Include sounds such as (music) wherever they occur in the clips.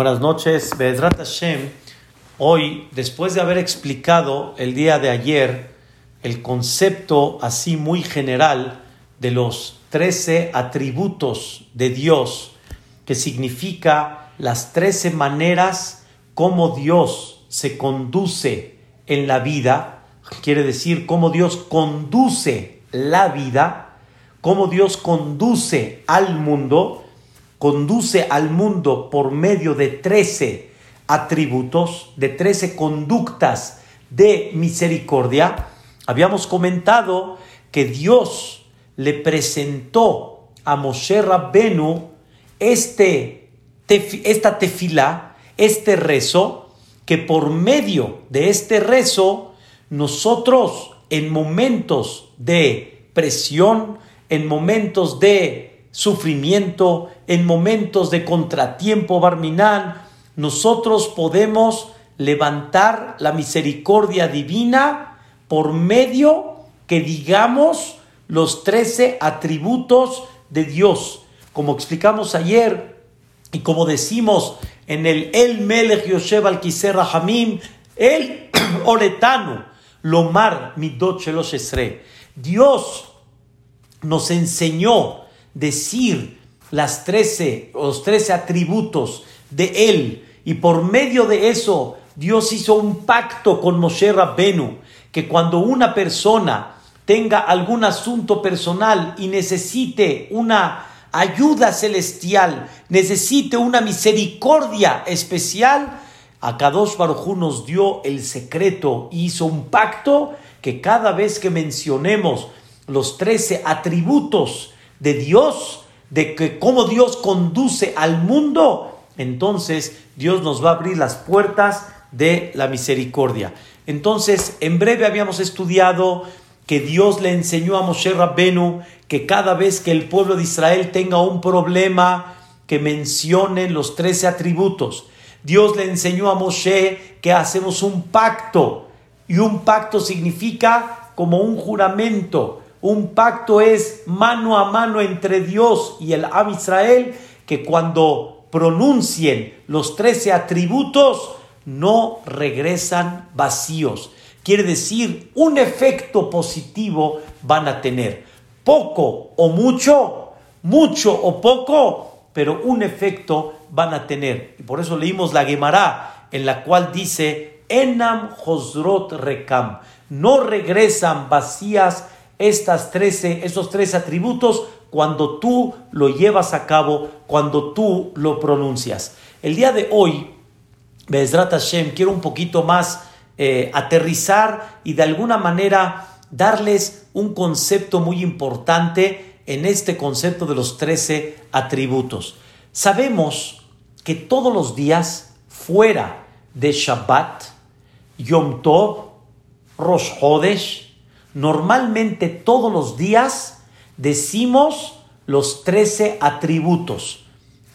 Buenas noches, Bedrat Hashem. Hoy, después de haber explicado el día de ayer el concepto así muy general de los trece atributos de Dios, que significa las trece maneras como Dios se conduce en la vida, quiere decir cómo Dios conduce la vida, cómo Dios conduce al mundo, conduce al mundo por medio de trece atributos, de trece conductas de misericordia, habíamos comentado que Dios le presentó a Moshe Rabbenu este, esta tefila, este rezo, que por medio de este rezo, nosotros en momentos de presión, en momentos de sufrimiento, en momentos de contratiempo, Barminán, nosotros podemos levantar la misericordia divina por medio que digamos los trece atributos de Dios. Como explicamos ayer y como decimos en el El Melech Yosef al Rahamim, el (clears throat) Oretano, Lomar Midot Shelosh Dios nos enseñó decir las trece, los trece atributos de Él, y por medio de eso Dios hizo un pacto con Moshe Rabbenu, que cuando una persona tenga algún asunto personal y necesite una ayuda celestial, necesite una misericordia especial, Akadosh Baruj nos dio el secreto y hizo un pacto que cada vez que mencionemos los trece atributos de Dios, de que cómo Dios conduce al mundo, entonces Dios nos va a abrir las puertas de la misericordia. Entonces, en breve habíamos estudiado que Dios le enseñó a Moshe Rabbenu que cada vez que el pueblo de Israel tenga un problema, que mencionen los trece atributos. Dios le enseñó a Moshe que hacemos un pacto y un pacto significa como un juramento un pacto es mano a mano entre Dios y el Am Israel, que cuando pronuncien los trece atributos, no regresan vacíos. Quiere decir, un efecto positivo van a tener. Poco o mucho, mucho o poco, pero un efecto van a tener. Y por eso leímos la Gemara, en la cual dice, Enam Hosrot Rekam, no regresan vacías estas 13, esos tres atributos cuando tú lo llevas a cabo, cuando tú lo pronuncias. El día de hoy, Bezrat Hashem, quiero un poquito más eh, aterrizar y de alguna manera darles un concepto muy importante en este concepto de los 13 atributos. Sabemos que todos los días, fuera de Shabbat, Yom Tov, Rosh Hodesh, normalmente todos los días decimos los 13 atributos.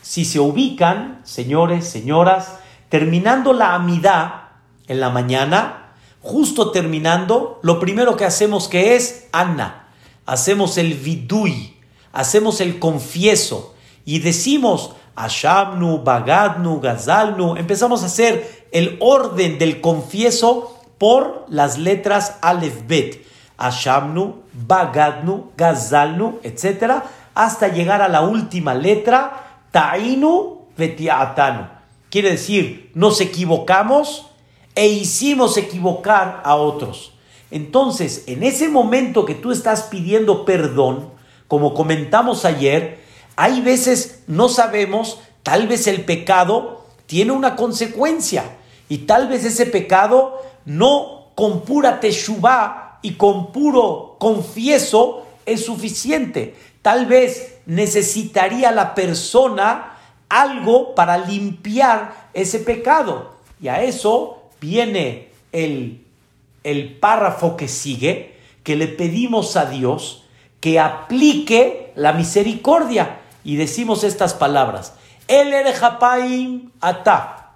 Si se ubican, señores, señoras, terminando la amidad en la mañana, justo terminando, lo primero que hacemos que es Anna, hacemos el vidui, hacemos el confieso y decimos Ashamnu, Bagadnu, Gazalnu, empezamos a hacer el orden del confieso por las letras Aleph Bet. Ashamnu, Bagadnu, Gazalnu, etc., hasta llegar a la última letra, Tainu, Vetiatanu. Quiere decir, nos equivocamos e hicimos equivocar a otros. Entonces, en ese momento que tú estás pidiendo perdón, como comentamos ayer, hay veces no sabemos, tal vez el pecado tiene una consecuencia y tal vez ese pecado no con pura teshuvah y con puro confieso es suficiente. Tal vez necesitaría la persona algo para limpiar ese pecado. Y a eso viene el, el párrafo que sigue, que le pedimos a Dios que aplique la misericordia. Y decimos estas palabras. El erejapaim ata.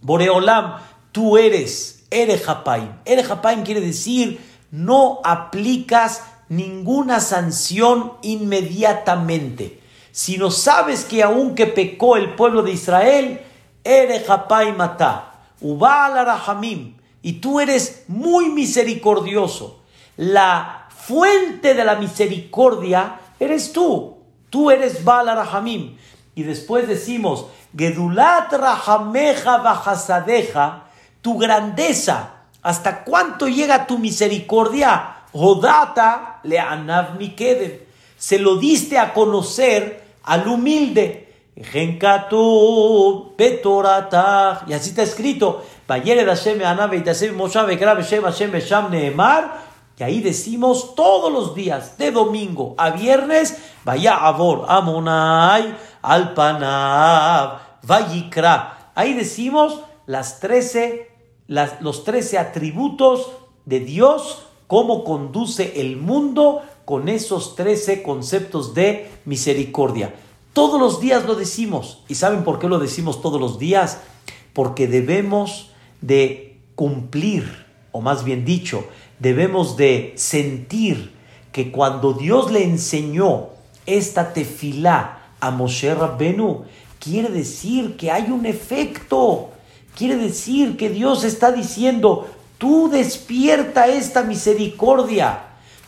Boreolam, tú eres erejapaim. Erejapaim quiere decir no aplicas ninguna sanción inmediatamente, sino sabes que aunque pecó el pueblo de Israel, Erejapai mata, Ubal rahamim, y tú eres muy misericordioso. La fuente de la misericordia eres tú. Tú eres Baal Rahamim. Y después decimos, Gedulat Rahameja Bajasadeja, tu grandeza, ¿hasta cuánto llega tu misericordia? Hodata le anav Se lo diste a conocer al humilde. Y así está escrito. Y ahí decimos todos los días, de domingo a viernes, vaya Abor, Amonai, Alpanab, Vayikra. Ahí decimos las 13, las, los 13 atributos de Dios, cómo conduce el mundo con esos 13 conceptos de misericordia. Todos los días lo decimos. ¿Y saben por qué lo decimos todos los días? Porque debemos de cumplir, o más bien dicho, debemos de sentir que cuando Dios le enseñó esta tefilá a Moshe Rabbenu, quiere decir que hay un efecto. Quiere decir que Dios está diciendo, tú despierta esta misericordia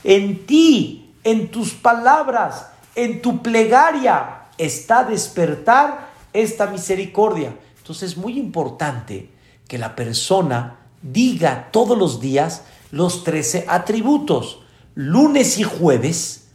en ti, en tus palabras, en tu plegaria, está despertar esta misericordia. Entonces es muy importante que la persona diga todos los días, los 13 atributos. Lunes y jueves,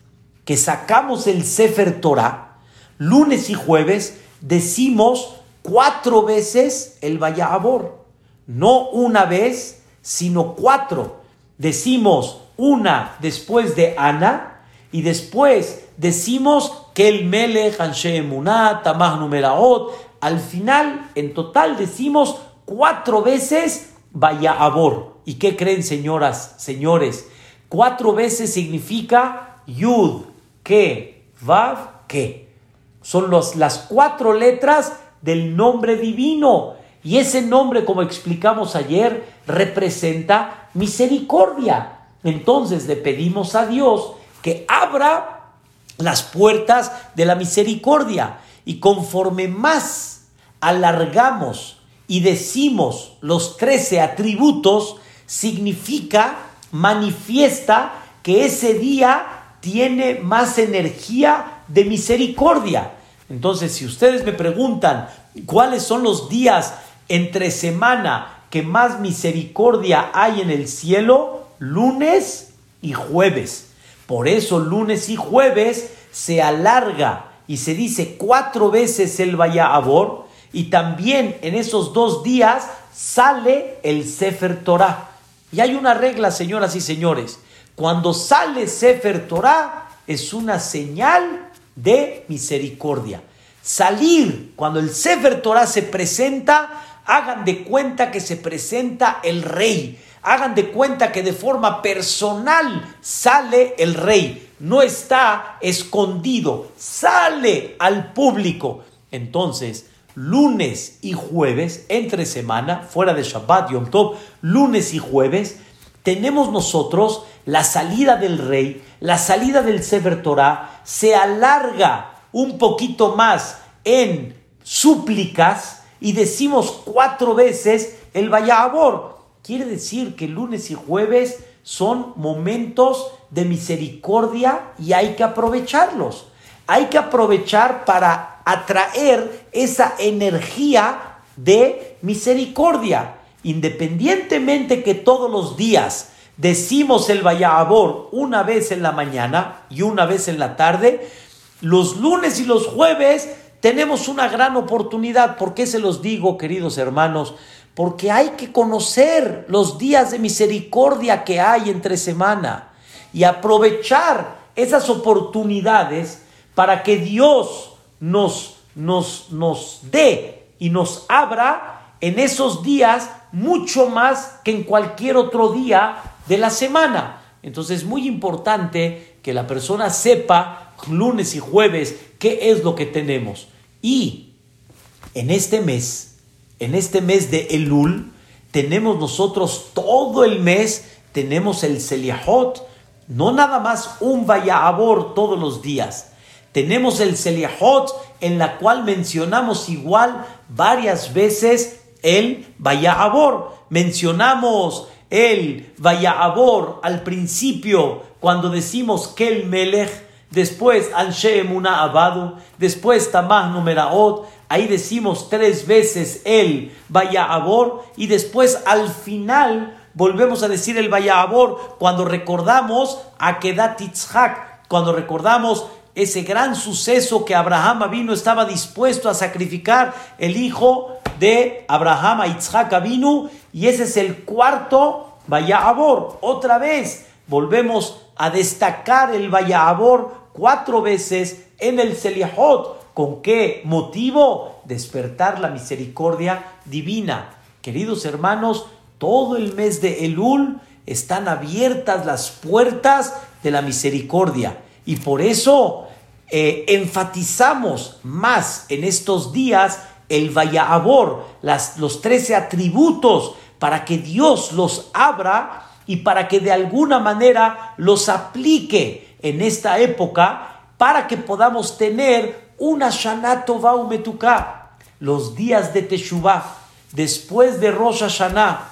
que sacamos el Sefer Torah, lunes y jueves decimos cuatro veces el Vayabor. No una vez, sino cuatro. Decimos una después de Ana y después decimos que el Melech, Emunah, Tamah Numeraot. Al final, en total, decimos cuatro veces Vayabor. ¿Y qué creen, señoras, señores? Cuatro veces significa Yud, que, Vav, que. Son los, las cuatro letras del nombre divino. Y ese nombre, como explicamos ayer, representa misericordia. Entonces le pedimos a Dios que abra las puertas de la misericordia. Y conforme más alargamos y decimos los trece atributos, significa, manifiesta que ese día tiene más energía de misericordia. Entonces, si ustedes me preguntan cuáles son los días entre semana que más misericordia hay en el cielo, lunes y jueves. Por eso lunes y jueves se alarga y se dice cuatro veces el Vaya Abor y también en esos dos días sale el Sefer Torah. Y hay una regla, señoras y señores. Cuando sale Sefer Torah es una señal de misericordia. Salir, cuando el Sefer Torah se presenta, hagan de cuenta que se presenta el rey. Hagan de cuenta que de forma personal sale el rey. No está escondido, sale al público. Entonces, lunes y jueves, entre semana, fuera de Shabbat, Yom Tov, lunes y jueves, tenemos nosotros la salida del rey, la salida del Sefer se alarga un poquito más en súplicas y decimos cuatro veces el Vayabor. Quiere decir que lunes y jueves son momentos de misericordia y hay que aprovecharlos. Hay que aprovechar para atraer esa energía de misericordia. Independientemente que todos los días decimos el Vayabor una vez en la mañana y una vez en la tarde, los lunes y los jueves tenemos una gran oportunidad. ¿Por qué se los digo, queridos hermanos? Porque hay que conocer los días de misericordia que hay entre semana y aprovechar esas oportunidades para que Dios nos, nos, nos dé y nos abra en esos días mucho más que en cualquier otro día de la semana. Entonces es muy importante que la persona sepa lunes y jueves qué es lo que tenemos. Y en este mes, en este mes de Elul, tenemos nosotros todo el mes, tenemos el Seliahot, no nada más un Vayabor todos los días tenemos el Seliahot en la cual mencionamos igual varias veces el Vayabor. Mencionamos el Vayabor al principio cuando decimos que el Melech, después Anshe Emuna Abadu, después Tamah Numeraot, ahí decimos tres veces el Vayabor y después al final volvemos a decir el Vayabor cuando recordamos a Kedat cuando recordamos ese gran suceso que Abraham vino estaba dispuesto a sacrificar el hijo de Abraham a Yitzhak vino y ese es el cuarto Vayabor. Otra vez volvemos a destacar el Vayabor cuatro veces en el Selihot. ¿Con qué motivo? Despertar la misericordia divina. Queridos hermanos, todo el mes de Elul están abiertas las puertas de la misericordia. Y por eso eh, enfatizamos más en estos días el Vayabor, las, los trece atributos, para que Dios los abra y para que de alguna manera los aplique en esta época para que podamos tener una Shanato Baumetuká, los días de Teshuvah, después de Rosh Hashanah.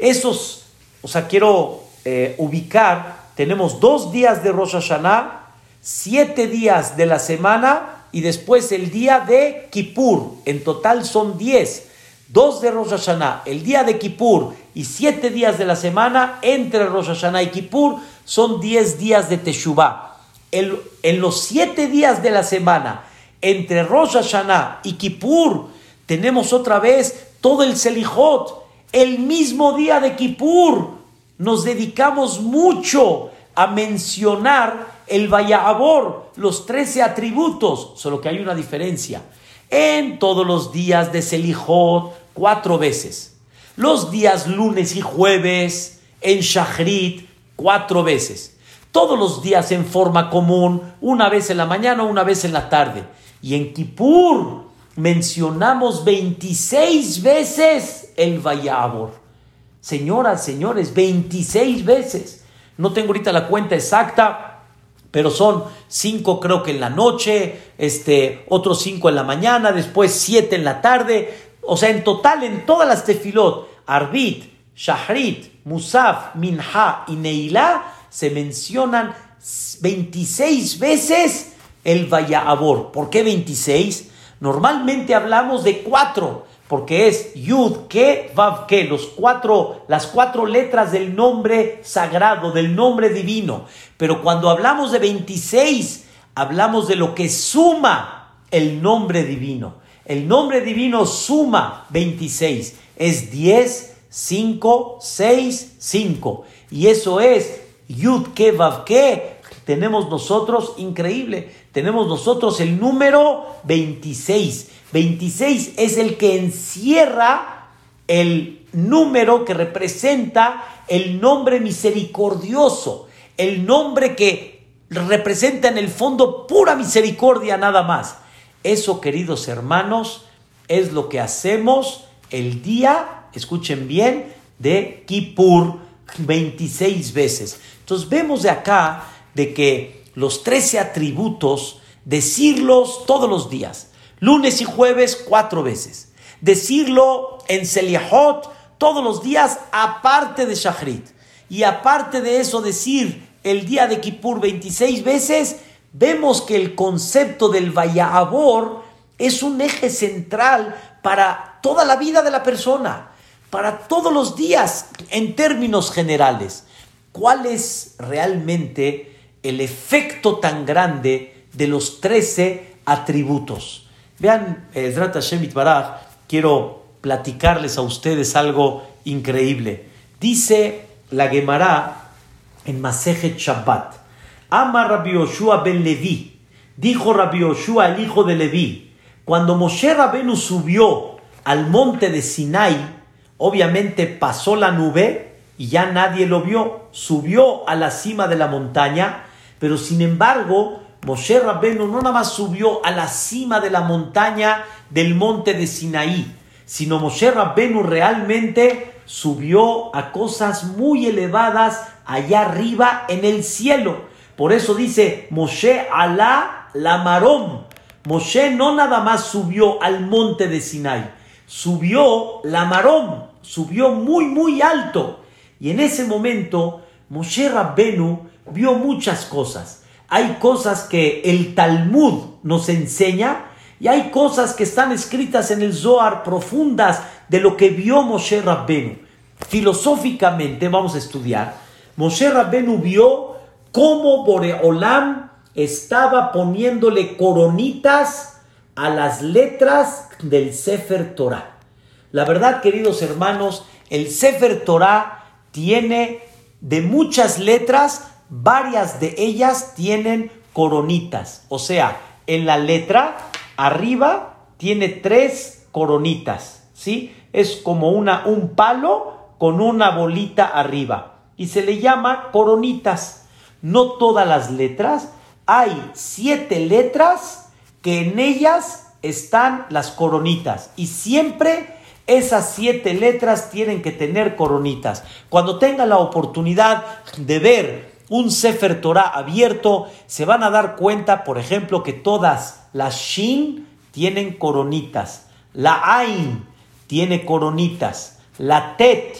Esos, o sea, quiero eh, ubicar, tenemos dos días de Rosh Hashanah, siete días de la semana y después el día de Kippur. En total son diez. Dos de Rosh Hashanah, el día de Kippur y siete días de la semana entre Rosh Hashanah y Kippur son diez días de Teshuvah. en los siete días de la semana entre Rosh Hashanah y Kippur tenemos otra vez todo el Selijot. El mismo día de Kippur nos dedicamos mucho a mencionar el Vayabor, los trece atributos, solo que hay una diferencia. En todos los días de Selijot, cuatro veces. Los días lunes y jueves en Shachrit, cuatro veces. Todos los días en forma común, una vez en la mañana, una vez en la tarde. Y en Kippur mencionamos 26 veces el Vayabor. Señoras, señores, 26 veces. No tengo ahorita la cuenta exacta, pero son cinco creo que en la noche, este, otros cinco en la mañana, después siete en la tarde. O sea, en total, en todas las tefilot, Arbit, Shahrit, Musaf, Minha y Neilá, se mencionan 26 veces el Vayabor. ¿Por qué 26? Normalmente hablamos de cuatro, porque es Yud, Ke, Vav, los cuatro, las cuatro letras del nombre sagrado, del nombre divino. Pero cuando hablamos de 26, hablamos de lo que suma el nombre divino. El nombre divino suma 26. Es 10, 5, 6, 5. Y eso es Yud Ke Vav. Tenemos nosotros, increíble, tenemos nosotros el número 26. 26 es el que encierra el número que representa el nombre misericordioso, el nombre que representa en el fondo pura misericordia nada más. Eso, queridos hermanos, es lo que hacemos el día, escuchen bien, de Kippur 26 veces. Entonces vemos de acá de que los 13 atributos, decirlos todos los días, lunes y jueves cuatro veces, decirlo en Seliahot todos los días aparte de Shachrit. Y aparte de eso decir el día de Kippur 26 veces, vemos que el concepto del Vayabor es un eje central para toda la vida de la persona, para todos los días en términos generales. ¿Cuál es realmente el efecto tan grande de los 13 atributos? Vean, Ezrat Hashem quiero platicarles a ustedes algo increíble. Dice la Gemara en Masejet Shabbat, Ama Rabbi Yoshua ben Levi. Dijo Rabbi Yoshua, el hijo de Levi, cuando Moshe Rabenu subió al monte de Sinai, obviamente pasó la nube y ya nadie lo vio. Subió a la cima de la montaña, pero sin embargo, Moshe Rabenu no nada más subió a la cima de la montaña del monte de Sinaí, sino Moshe Rabenu realmente subió a cosas muy elevadas allá arriba en el cielo. Por eso dice Moshe Alá la Marón. Moshe no nada más subió al monte de Sinai, subió la Marón, subió muy, muy alto. Y en ese momento, Moshe Rabbenu vio muchas cosas. Hay cosas que el Talmud nos enseña y hay cosas que están escritas en el Zohar profundas de lo que vio Moshe Rabbenu. Filosóficamente vamos a estudiar. Moshe Rabbenu vio cómo Boreolam estaba poniéndole coronitas a las letras del Sefer Torah. La verdad, queridos hermanos, el Sefer Torah tiene de muchas letras, varias de ellas tienen coronitas. O sea, en la letra arriba tiene tres coronitas, ¿sí? Es como una, un palo con una bolita arriba y se le llama coronitas. No todas las letras, hay siete letras que en ellas están las coronitas y siempre esas siete letras tienen que tener coronitas. Cuando tengan la oportunidad de ver un Sefer Torah abierto, se van a dar cuenta, por ejemplo, que todas las Shin tienen coronitas, la Ain tiene coronitas, la Tet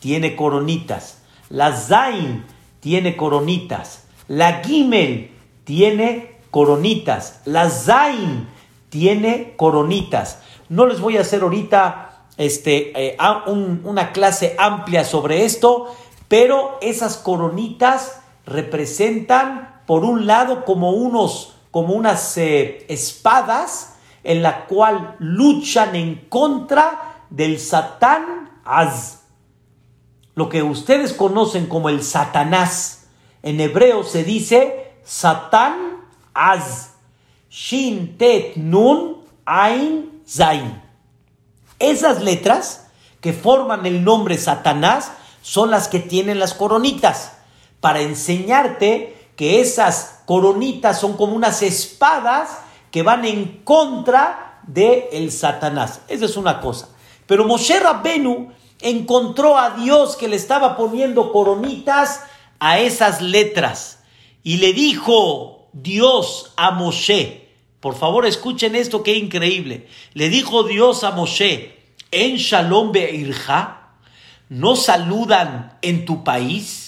tiene coronitas, la Zain tiene coronitas, la Gimel tiene coronitas. La Zain tiene coronitas. No les voy a hacer ahorita este, eh, una clase amplia sobre esto, pero esas coronitas representan, por un lado, como, unos, como unas eh, espadas en la cual luchan en contra del Satán Az. Lo que ustedes conocen como el Satanás. En hebreo se dice Satán Az. Shin Tet Nun Ain Zain. Esas letras que forman el nombre Satanás son las que tienen las coronitas. Para enseñarte que esas coronitas son como unas espadas que van en contra de el Satanás. Esa es una cosa. Pero Moshe Rabbenu encontró a Dios que le estaba poniendo coronitas a esas letras. Y le dijo Dios a Moshe, por favor escuchen esto que increíble. Le dijo Dios a Moshe, en Shalom Be'irja, ¿no saludan en tu país?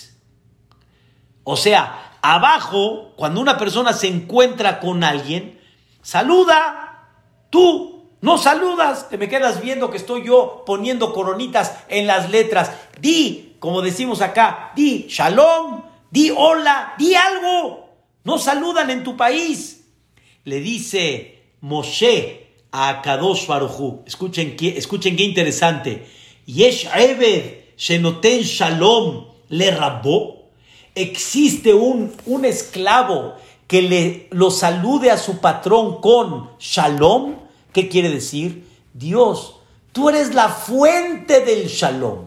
O sea, abajo, cuando una persona se encuentra con alguien, saluda, tú no saludas, te me quedas viendo que estoy yo poniendo coronitas en las letras. Di, como decimos acá, di Shalom, Di hola, di algo. No saludan en tu país. Le dice Moshe a Kadosh Baruchu. Escuchen, escuchen qué interesante. Yesh Eved Shenoten Shalom le rabó. Existe un, un esclavo que le, lo salude a su patrón con Shalom. ¿Qué quiere decir? Dios, tú eres la fuente del Shalom.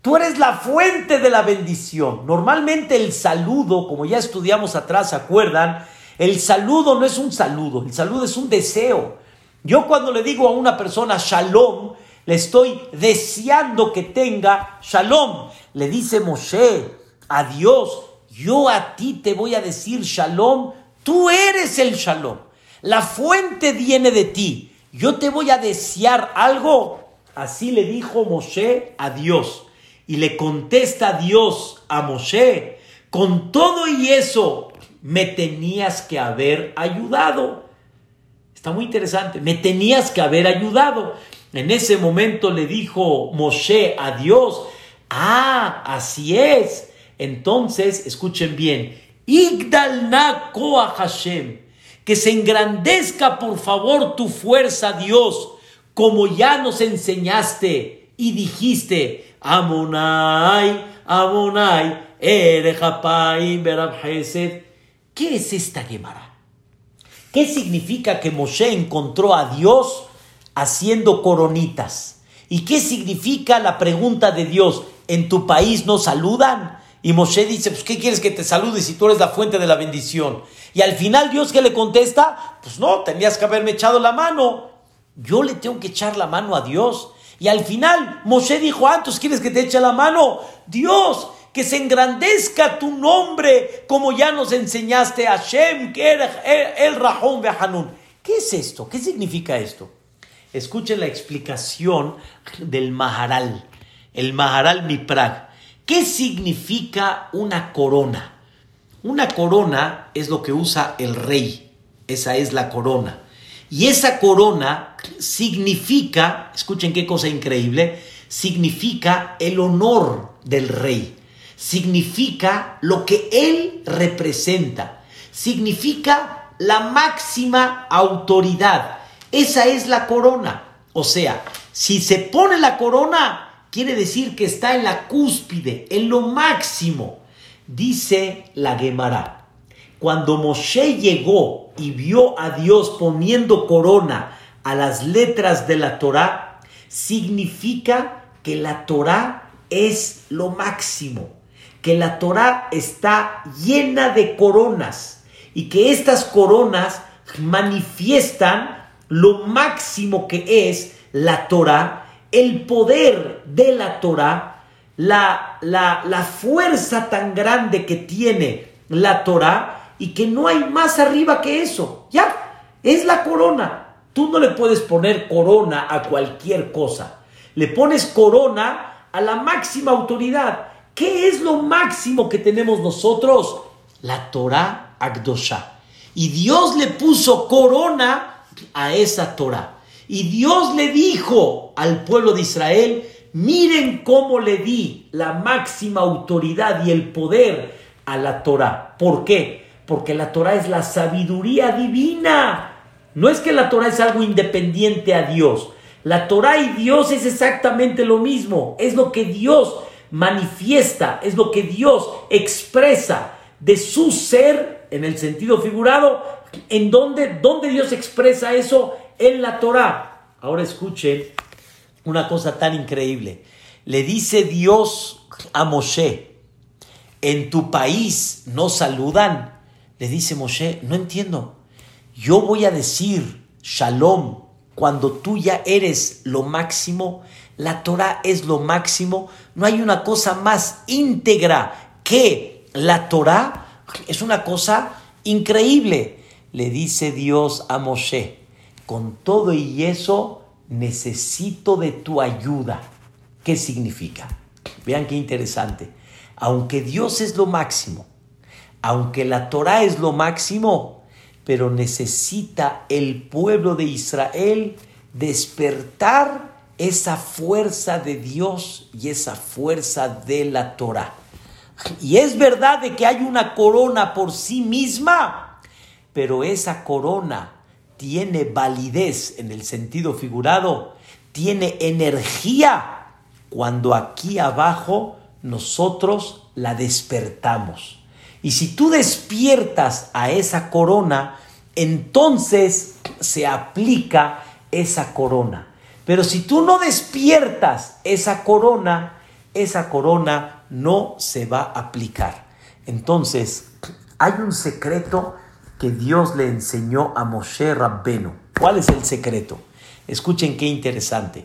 Tú eres la fuente de la bendición. Normalmente el saludo, como ya estudiamos atrás, ¿se acuerdan? El saludo no es un saludo, el saludo es un deseo. Yo cuando le digo a una persona shalom, le estoy deseando que tenga shalom. Le dice Moshe a Dios, yo a ti te voy a decir shalom, tú eres el shalom. La fuente viene de ti. Yo te voy a desear algo. Así le dijo Moshe a Dios. Y le contesta Dios a Moshe, con todo y eso, me tenías que haber ayudado. Está muy interesante, me tenías que haber ayudado. En ese momento le dijo Moshe a Dios, ah, así es. Entonces, escuchen bien, Igdal a Hashem, que se engrandezca por favor tu fuerza, Dios, como ya nos enseñaste y dijiste, Amonai, Amonai, ¿Qué es esta Gemara? ¿Qué significa que Moshe encontró a Dios haciendo coronitas? ¿Y qué significa la pregunta de Dios? ¿En tu país no saludan? Y Moshe dice, pues ¿qué quieres que te salude si tú eres la fuente de la bendición? Y al final Dios que le contesta, pues no, tenías que haberme echado la mano. Yo le tengo que echar la mano a Dios. Y al final, Moshe dijo, ¿cuántos quieres que te eche la mano? Dios, que se engrandezca tu nombre, como ya nos enseñaste a Shem, que era el Rahón Behanun. ¿Qué es esto? ¿Qué significa esto? Escuchen la explicación del Maharal, el Maharal Miprag. ¿Qué significa una corona? Una corona es lo que usa el rey, esa es la corona. Y esa corona significa, escuchen qué cosa increíble, significa el honor del rey, significa lo que él representa, significa la máxima autoridad. Esa es la corona. O sea, si se pone la corona, quiere decir que está en la cúspide, en lo máximo. Dice la Gemara, cuando Moshe llegó y vio a Dios poniendo corona a las letras de la Torá, significa que la Torá es lo máximo, que la Torá está llena de coronas y que estas coronas manifiestan lo máximo que es la Torá, el poder de la Torá, la, la, fuerza tan grande que tiene la Torá y que no hay más arriba que eso. Ya, es la corona. Tú no le puedes poner corona a cualquier cosa. Le pones corona a la máxima autoridad. ¿Qué es lo máximo que tenemos nosotros? La Torah Agdosha. Y Dios le puso corona a esa Torah. Y Dios le dijo al pueblo de Israel, miren cómo le di la máxima autoridad y el poder a la Torah. ¿Por qué? Porque la Torah es la sabiduría divina. No es que la Torah es algo independiente a Dios. La Torah y Dios es exactamente lo mismo. Es lo que Dios manifiesta, es lo que Dios expresa de su ser en el sentido figurado. ¿En dónde, dónde Dios expresa eso? En la Torah. Ahora escuchen una cosa tan increíble. Le dice Dios a Moshe, en tu país no saludan. Le dice Moshe, no entiendo. Yo voy a decir shalom cuando tú ya eres lo máximo, la Torah es lo máximo, no hay una cosa más íntegra que la Torah, es una cosa increíble. Le dice Dios a Moshe, con todo y eso necesito de tu ayuda. ¿Qué significa? Vean qué interesante. Aunque Dios es lo máximo, aunque la Torah es lo máximo, pero necesita el pueblo de Israel despertar esa fuerza de Dios y esa fuerza de la Torah. Y es verdad de que hay una corona por sí misma, pero esa corona tiene validez en el sentido figurado, tiene energía cuando aquí abajo nosotros la despertamos. Y si tú despiertas a esa corona, entonces se aplica esa corona. Pero si tú no despiertas esa corona, esa corona no se va a aplicar. Entonces, hay un secreto que Dios le enseñó a Moshe Rabbenu. ¿Cuál es el secreto? Escuchen qué interesante.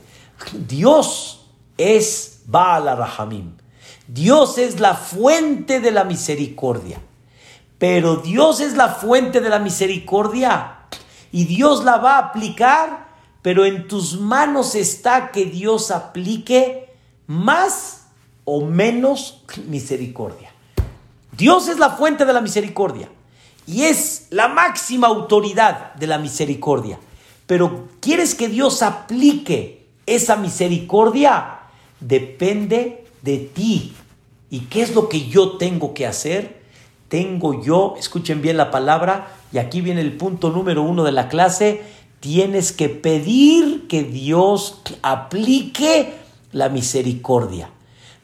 Dios es Baal Rahamim. Dios es la fuente de la misericordia. Pero Dios es la fuente de la misericordia. Y Dios la va a aplicar, pero en tus manos está que Dios aplique más o menos misericordia. Dios es la fuente de la misericordia y es la máxima autoridad de la misericordia. Pero ¿quieres que Dios aplique esa misericordia? Depende de ti. ¿Y qué es lo que yo tengo que hacer? Tengo yo, escuchen bien la palabra, y aquí viene el punto número uno de la clase, tienes que pedir que Dios aplique la misericordia.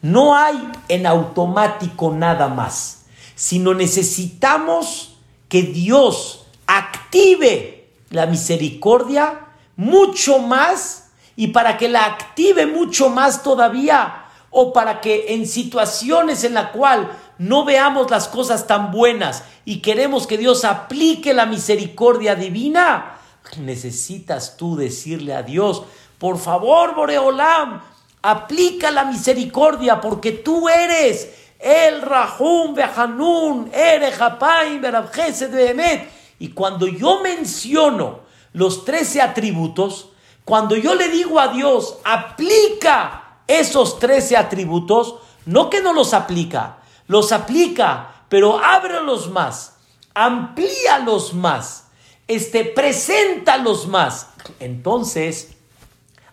No hay en automático nada más, sino necesitamos que Dios active la misericordia mucho más y para que la active mucho más todavía, o para que en situaciones en la cual no veamos las cosas tan buenas y queremos que Dios aplique la misericordia divina, necesitas tú decirle a Dios, por favor, Boreolam, aplica la misericordia porque tú eres el Rahum Behanun, Ere Hapaim de Emet. Y cuando yo menciono los trece atributos, cuando yo le digo a Dios, aplica esos trece atributos, no que no los aplica, los aplica, pero ábrelos más, amplíalos más, este, preséntalos más. Entonces,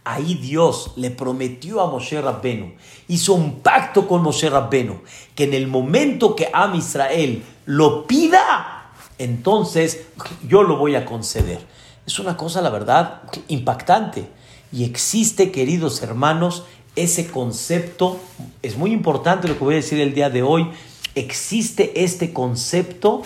Ahí Dios le prometió a Moshe Rabbenu, hizo un pacto con Moshe Rabbenu, que en el momento que Am Israel lo pida, entonces yo lo voy a conceder. Es una cosa, la verdad, impactante. Y existe, queridos hermanos, ese concepto, es muy importante lo que voy a decir el día de hoy, existe este concepto,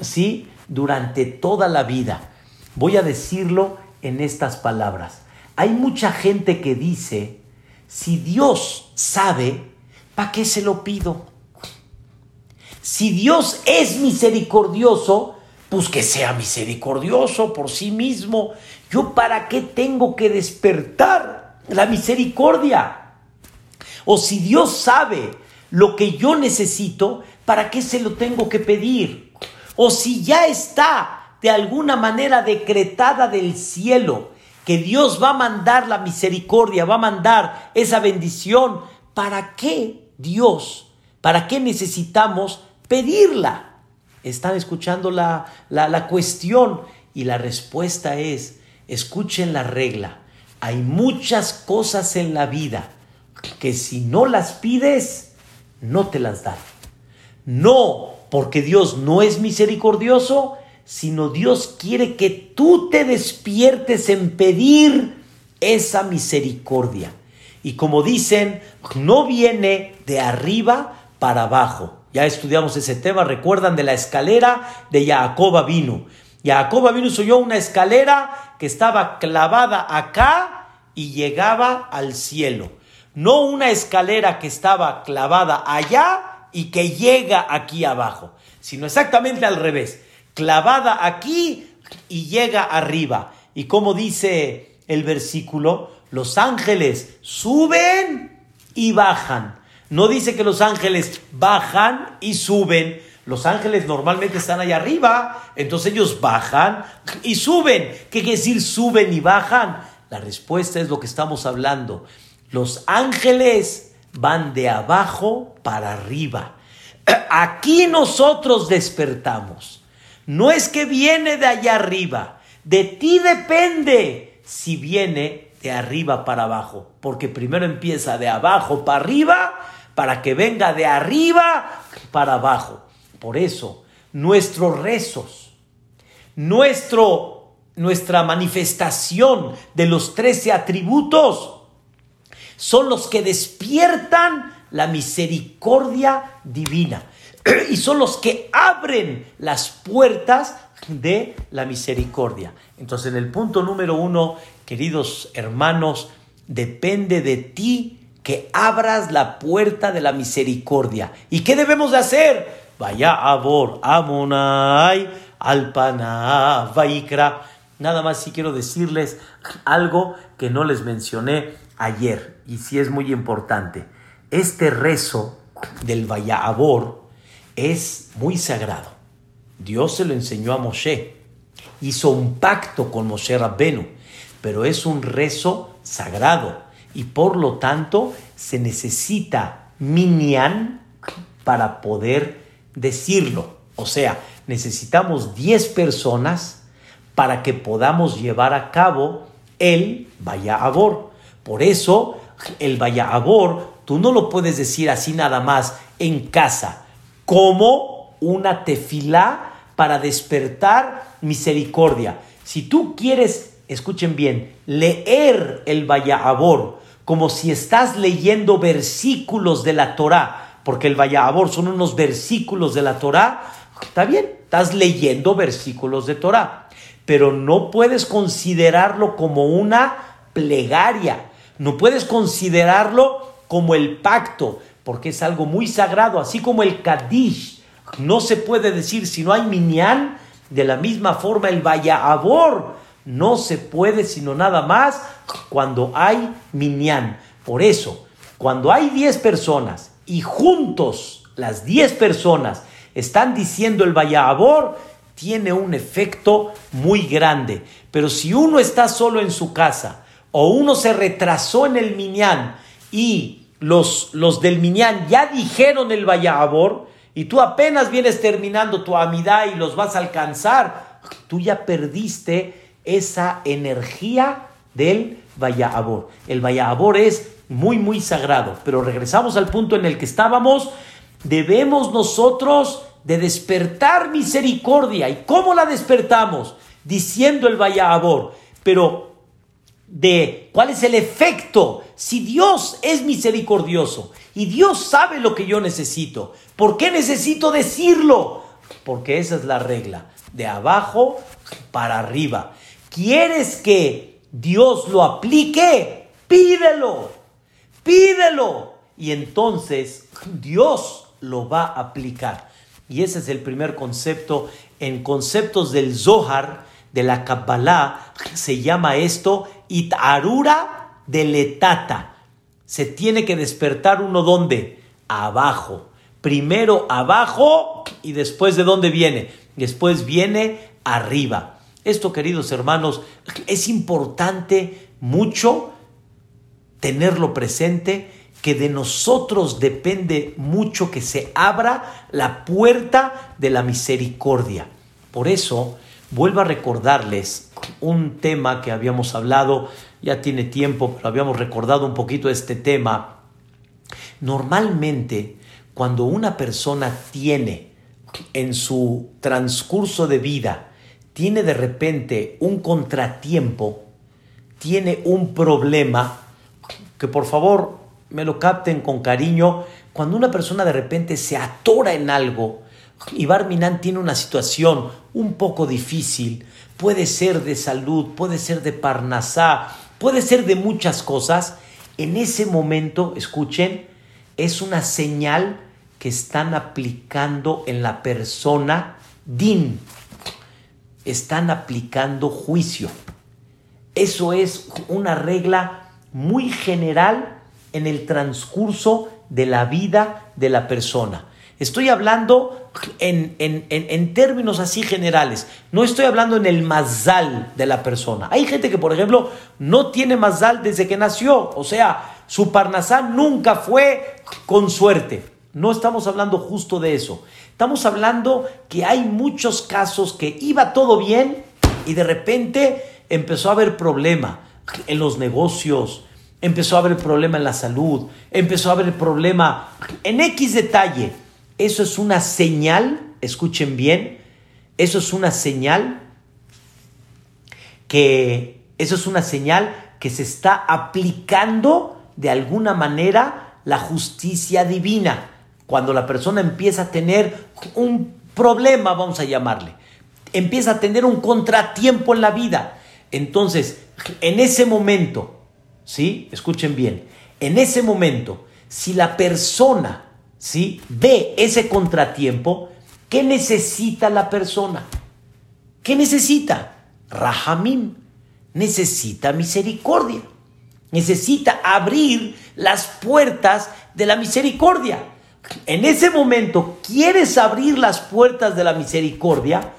¿sí? Durante toda la vida. Voy a decirlo en estas palabras. Hay mucha gente que dice, si Dios sabe, ¿para qué se lo pido? Si Dios es misericordioso, pues que sea misericordioso por sí mismo. ¿Yo para qué tengo que despertar la misericordia? O si Dios sabe lo que yo necesito, ¿para qué se lo tengo que pedir? O si ya está de alguna manera decretada del cielo que Dios va a mandar la misericordia, va a mandar esa bendición, ¿para qué Dios? ¿Para qué necesitamos pedirla? Están escuchando la, la, cuestión y la respuesta es, escuchen la regla. Hay muchas cosas en la vida que si no las pides, no te las dan. No porque Dios no es misericordioso, sino Dios quiere que tú te despiertes en pedir esa misericordia. Y como dicen, no viene de arriba para abajo. Ya estudiamos ese tema, recuerdan de la escalera de Jacob vino. Jacob vino subió una escalera que estaba clavada acá y llegaba al cielo. No una escalera que estaba clavada allá y que llega aquí abajo, sino exactamente al revés clavada aquí y llega arriba. Y como dice el versículo, los ángeles suben y bajan. No dice que los ángeles bajan y suben. Los ángeles normalmente están allá arriba, entonces ellos bajan y suben. ¿Qué quiere decir suben y bajan? La respuesta es lo que estamos hablando. Los ángeles van de abajo para arriba. (clears throat) Aquí nosotros despertamos. No es que viene de allá arriba. De ti depende si viene de arriba para abajo. Porque primero empieza de abajo para arriba para que venga de arriba para abajo. Por eso, nuestros rezos, nuestro, nuestra manifestación de los trece atributos son los que despiertan la misericordia divina. (clears throat) y son los que abren las puertas de la misericordia. Entonces, en el punto número uno, queridos hermanos, depende de ti que abras la puerta de la misericordia. ¿Y qué debemos de hacer? Vaya abor, amonai, alpana, vaikra. Nada más si quiero decirles algo que no les mencioné ayer y sí es muy importante. Este rezo del Vaya Abor es muy sagrado. Dios se lo enseñó a Moshe. Hizo un pacto con Moshe Rabbenu, pero es un rezo sagrado y por lo tanto se necesita minyan para poder decirlo. O sea, necesitamos 10 personas para que podamos llevar a cabo el Vaya Abor. Por eso, el Vaya Abor, tú no lo puedes decir así nada más en casa como una tefilá para despertar misericordia. Si tú quieres, escuchen bien, leer el Vayahabor como si estás leyendo versículos de la Torá, porque el Vayahabor son unos versículos de la Torá, está bien, estás leyendo versículos de Torá, pero no puedes considerarlo como una plegaria, no puedes considerarlo como el pacto, porque es algo muy sagrado, así como el Kadish no se puede decir si no hay minyan, de la misma forma el Vayaabor no se puede sino nada más cuando hay minyan. Por eso, cuando hay 10 personas y juntos las 10 personas están diciendo el Vayaabor, tiene un efecto muy grande. Pero si uno está solo en su casa o uno se retrasó en el Minyan y los, los del Minyan ya dijeron el Vayabor y tú apenas vienes terminando tu amidad y los vas a alcanzar, tú ya perdiste esa energía del Vayabor. El Vayabor es muy, muy sagrado. Pero regresamos al punto en el que estábamos. Debemos nosotros de despertar misericordia. ¿Y cómo la despertamos? Diciendo el Vayabor. Pero de cuál es el efecto. Si Dios es misericordioso y Dios sabe lo que yo necesito, ¿por qué necesito decirlo? Porque esa es la regla, de abajo para arriba. ¿Quieres que Dios lo aplique? Pídelo, pídelo. Y entonces Dios lo va a aplicar. Y ese es el primer concepto. En conceptos del Zohar, de la Kabbalah, se llama esto Itarura de letata. Se tiene que despertar uno donde? Abajo. Primero abajo y después de dónde viene? Después viene arriba. Esto, queridos hermanos, es importante mucho tenerlo presente que de nosotros depende mucho que se abra la puerta de la misericordia. Por eso, vuelvo a recordarles un tema que habíamos hablado, ya tiene tiempo, pero habíamos recordado un poquito este tema. Normalmente, cuando una persona tiene en su transcurso de vida, tiene de repente un contratiempo, tiene un problema, que por favor me lo capten con cariño, cuando una persona de repente se atora en algo, y Barminan tiene una situación un poco difícil, puede ser de salud, puede ser de parnasá, puede ser de muchas cosas, en ese momento, escuchen, es una señal que están aplicando en la persona din, están aplicando juicio. Eso es una regla muy general en el transcurso de la vida de la persona. Estoy hablando en, términos así generales. No estoy hablando en el mazal de la persona. Hay gente que, por ejemplo, no tiene mazal desde que nació. O sea, su parnasá nunca fue con suerte. No estamos hablando justo de eso. Estamos hablando que hay muchos casos que iba todo bien y de repente empezó a haber problema en los negocios, empezó a haber problema en la salud, empezó a haber problema en X detalle eso es una señal, escuchen bien, eso es una señal que, eso es una señal que se está aplicando de alguna manera la justicia divina. Cuando la persona empieza a tener un problema, vamos a llamarle, empieza a tener un contratiempo en la vida. Entonces, en ese momento, ¿sí? Escuchen bien, en ese momento, si la persona ¿sí? ve ese contratiempo, ¿qué necesita la persona? ¿Qué necesita? Rahamim. Necesita misericordia. Necesita abrir las puertas de la misericordia. En ese momento, ¿quieres abrir las puertas de la misericordia?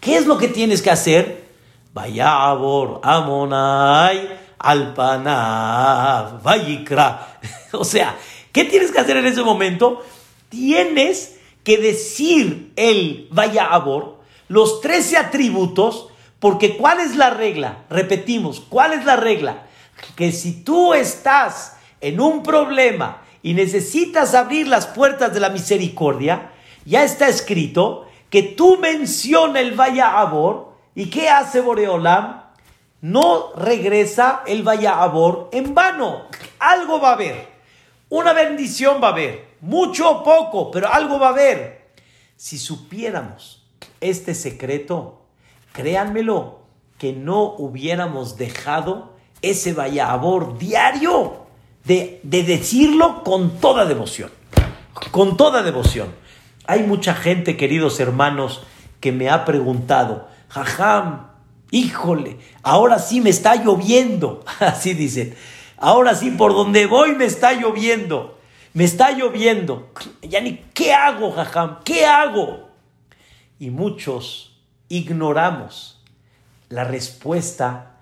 ¿Qué es lo que tienes que hacer? Vayabor, Amonai, Alpana, Vayikra. (laughs) O sea, ¿Qué tienes que hacer en ese momento? Tienes que decir el vaya abor, los 13 atributos, porque ¿cuál es la regla? Repetimos, ¿cuál es la regla? Que si tú estás en un problema y necesitas abrir las puertas de la misericordia, ya está escrito que tú menciona el vaya abor y ¿qué hace Boreolam? No regresa el vaya abor en vano. Algo va a haber. Una bendición va a haber, mucho o poco, pero algo va a haber. Si supiéramos este secreto, créanmelo, que no hubiéramos dejado ese vayabor diario de, de decirlo con toda devoción. Con toda devoción. Hay mucha gente, queridos hermanos, que me ha preguntado, jajam, híjole, ahora sí me está lloviendo. (laughs) Así dicen. Ahora sí, por donde voy me está lloviendo. Me está lloviendo. Ya ni, ¿qué hago, jajam? ¿Qué hago? Y muchos ignoramos la respuesta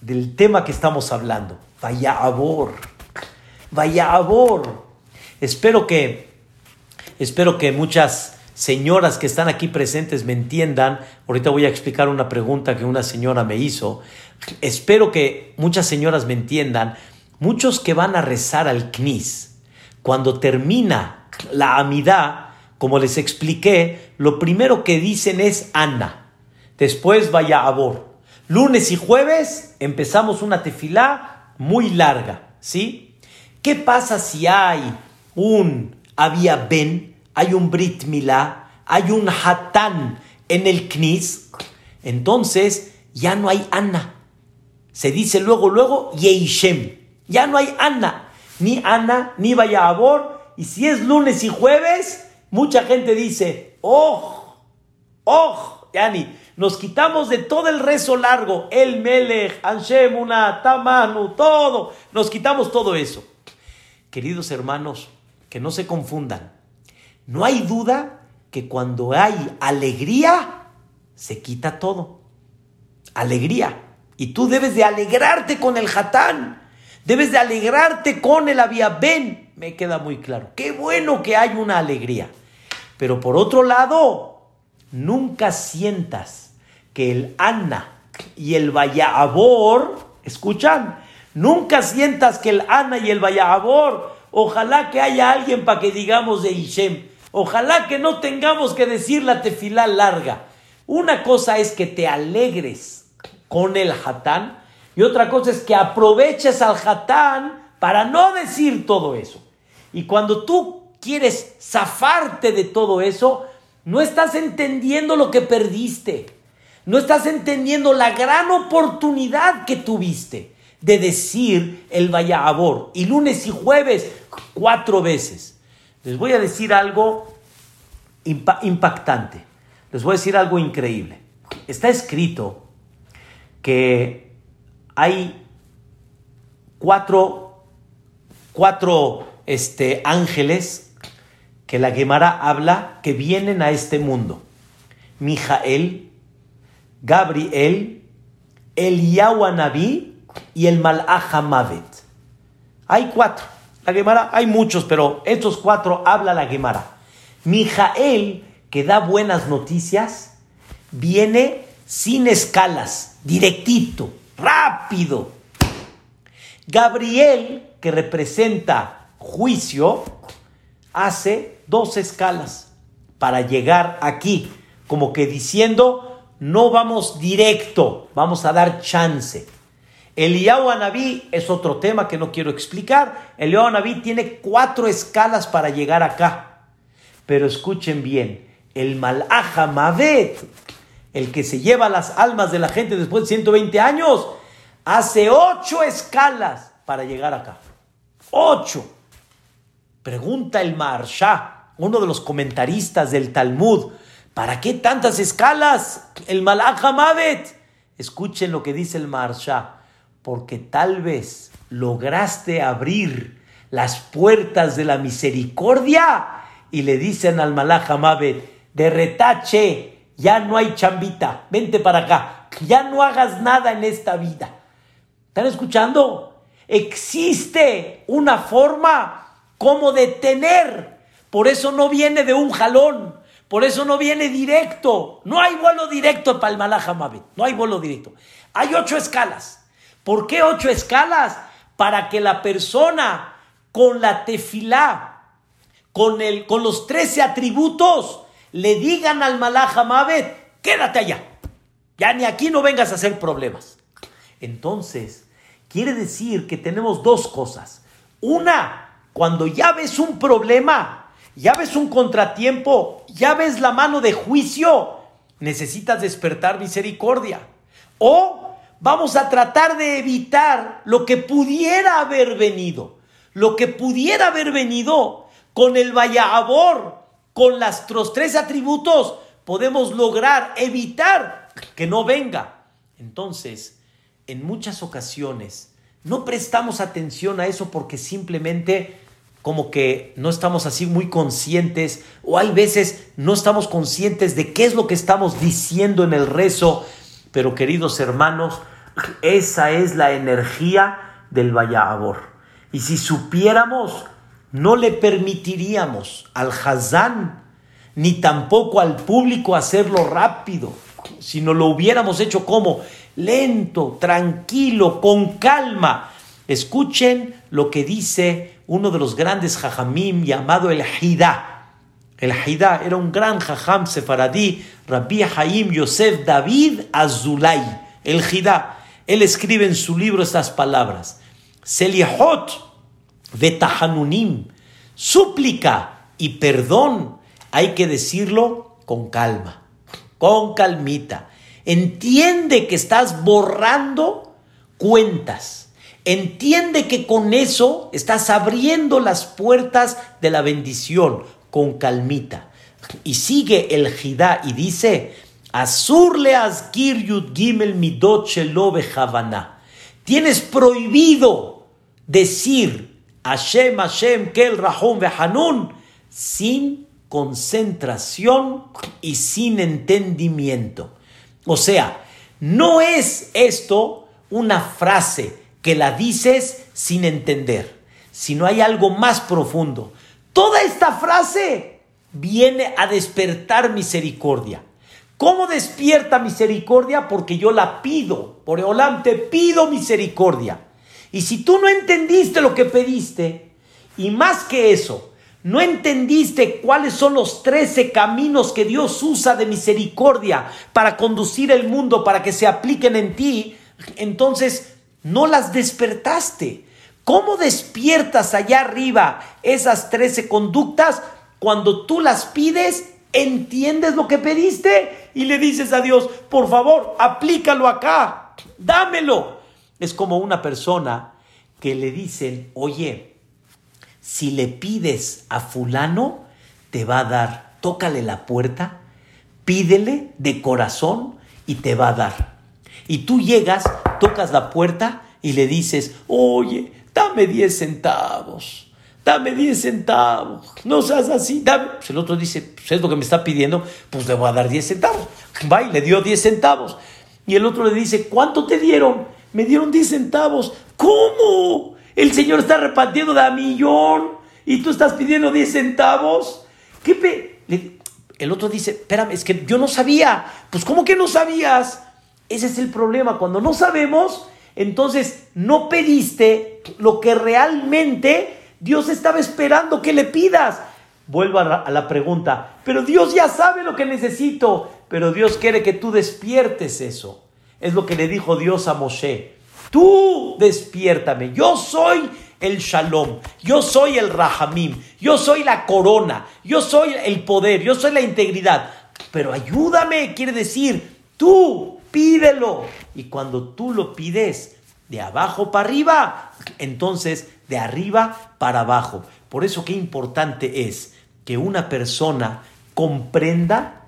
del tema que estamos hablando. Vaya abor, vaya abor. Espero que, espero que muchas señoras que están aquí presentes me entiendan. Ahorita voy a explicar una pregunta que una señora me hizo. Espero que muchas señoras me entiendan. Muchos que van a rezar al CNIS, cuando termina la amidad, como les expliqué, lo primero que dicen es Ana. Después vaya Abor. Lunes y jueves empezamos una tefilá muy larga, ¿sí? ¿Qué pasa si hay un había ben, hay un brit milá, hay un hatán en el knis? Entonces ya no hay Ana. Se dice luego, luego, Yeishem. Ya no hay Ana. Ni Ana, ni vaya Abor. Y si es lunes y jueves, mucha gente dice, oh, oh, Yani nos quitamos de todo el rezo largo, el Melech, Anshemuna, Tamanu, todo. Nos quitamos todo eso. Queridos hermanos, que no se confundan. No hay duda que cuando hay alegría, se quita todo. Alegría. Y tú debes de alegrarte con el Hatán. Debes de alegrarte con el Ben. Me queda muy claro. Qué bueno que hay una alegría. Pero por otro lado, nunca sientas que el Ana y el Vayaabor, escuchan, nunca sientas que el Ana y el Vayaabor, ojalá que haya alguien para que digamos de Ishem, ojalá que no tengamos que decir la tefilá larga. Una cosa es que te alegres con el Hatán y otra cosa es que aproveches al Hatán para no decir todo eso. Y cuando tú quieres zafarte de todo eso, no estás entendiendo lo que perdiste. No estás entendiendo la gran oportunidad que tuviste de decir el Vayabor. Y lunes y jueves, cuatro veces. Les voy a decir algo impactante. Les voy a decir algo increíble. Está escrito que hay cuatro, cuatro este, ángeles que la Gemara habla que vienen a este mundo. Mijael, Gabriel, el Naví y el Malach Mavet. Hay cuatro. La Gemara, hay muchos, pero estos cuatro habla la Gemara. Mijael, que da buenas noticias, viene sin escalas, directito, rápido. Gabriel, que representa juicio, hace dos escalas para llegar aquí, como que diciendo, no vamos directo, vamos a dar chance. El Anabí es otro tema que no quiero explicar. El Anabí tiene cuatro escalas para llegar acá. Pero escuchen bien, el Malaha Mavet, el que se lleva las almas de la gente después de 120 años, hace ocho escalas para llegar acá. Ocho. Pregunta el Marsha, uno de los comentaristas del Talmud, ¿Para qué tantas escalas? El Malach Hamavet. Escuchen lo que dice el Marsha. Porque tal vez lograste abrir las puertas de la misericordia y le dicen al Malach Hamavet, de retache, ya no hay chambita, vente para acá, ya no hagas nada en esta vida. ¿Están escuchando? Existe una forma como detener. Por eso no viene de un jalón. Por eso no viene directo. No hay vuelo directo para el Malach No hay vuelo directo. Hay ocho escalas. ¿Por qué ocho escalas? Para que la persona con la tefilá, con, el, con los trece atributos, le digan al Malach quédate allá. Ya ni aquí no vengas a hacer problemas. Entonces, quiere decir que tenemos dos cosas. Una, cuando ya ves un problema, ya ves un contratiempo, ya ves la mano de juicio, necesitas despertar misericordia. O vamos a tratar de evitar lo que pudiera haber venido, lo que pudiera haber venido con el Vayaabor, con los tres atributos, podemos lograr evitar que no venga. Entonces, en muchas ocasiones, no prestamos atención a eso porque simplemente como que no estamos así muy conscientes o hay veces no estamos conscientes de qué es lo que estamos diciendo en el rezo. Pero queridos hermanos, esa es la energía del Abor. Y si supiéramos, no le permitiríamos al Hazán ni tampoco al público hacerlo rápido, sino lo hubiéramos hecho como lento, tranquilo, con calma. Escuchen lo que dice uno de los grandes jajamim llamado el Hidá. El Hidá era un gran jajam sefaradí, Rabbi Haim Yosef David Azulay. El Hidá. Él escribe en su libro estas palabras. Selihot vetahanunim. Súplica y perdón. Hay que decirlo con calma, con calmita. Entiende que estás borrando cuentas Entiende que con eso estás abriendo las puertas de la bendición con calmita. Y sigue el Jidá y dice, Azur le azkir yud gimel midot Tienes prohibido decir Hashem, Hashem, Kel, Rahum, Vehanun sin concentración y sin entendimiento. O sea, no es esto una frase que la dices sin entender, si no hay algo más profundo. Toda esta frase viene a despertar misericordia. ¿Cómo despierta misericordia? Porque yo la pido. Por Eolam te pido misericordia. Y si tú no entendiste lo que pediste, y más que eso, no entendiste cuáles son los trece caminos que Dios usa de misericordia para conducir el mundo, para que se apliquen en ti, entonces no las despertaste. ¿Cómo despiertas allá arriba esas trece conductas cuando tú las pides? ¿Entiendes lo que pediste? Y le dices a Dios, por favor, aplícalo acá, dámelo. Es como una persona que le dicen, oye, si le pides a fulano, te va a dar, tócale la puerta, pídele de corazón y te va a dar. Y tú llegas, tocas la puerta y le dices, oye, dame 10 centavos, dame 10 centavos, no seas así, dame. Pues el otro dice, pues es lo que me está pidiendo, pues le voy a dar 10 centavos. Va y le dio 10 centavos. Y el otro le dice, ¿cuánto te dieron? Me dieron 10 centavos. ¿Cómo? El Señor está repartiendo de a millón y tú estás pidiendo 10 centavos. ¿Qué pe el otro dice, espérame, es que yo no sabía. Pues ¿cómo que no sabías? Ese es el problema. Cuando no sabemos, entonces no pediste lo que realmente Dios estaba esperando que le pidas. Vuelvo a la, pregunta, pero Dios ya sabe lo que necesito, pero Dios quiere que tú despiertes eso. Es lo que le dijo Dios a Moshe. Tú despiértame, yo soy el shalom, yo soy el rahamim, yo soy la corona, yo soy el poder, yo soy la integridad. Pero ayúdame, quiere decir, tú pídelo. Y cuando tú lo pides de abajo para arriba, entonces de arriba para abajo. Por eso qué importante es que una persona comprenda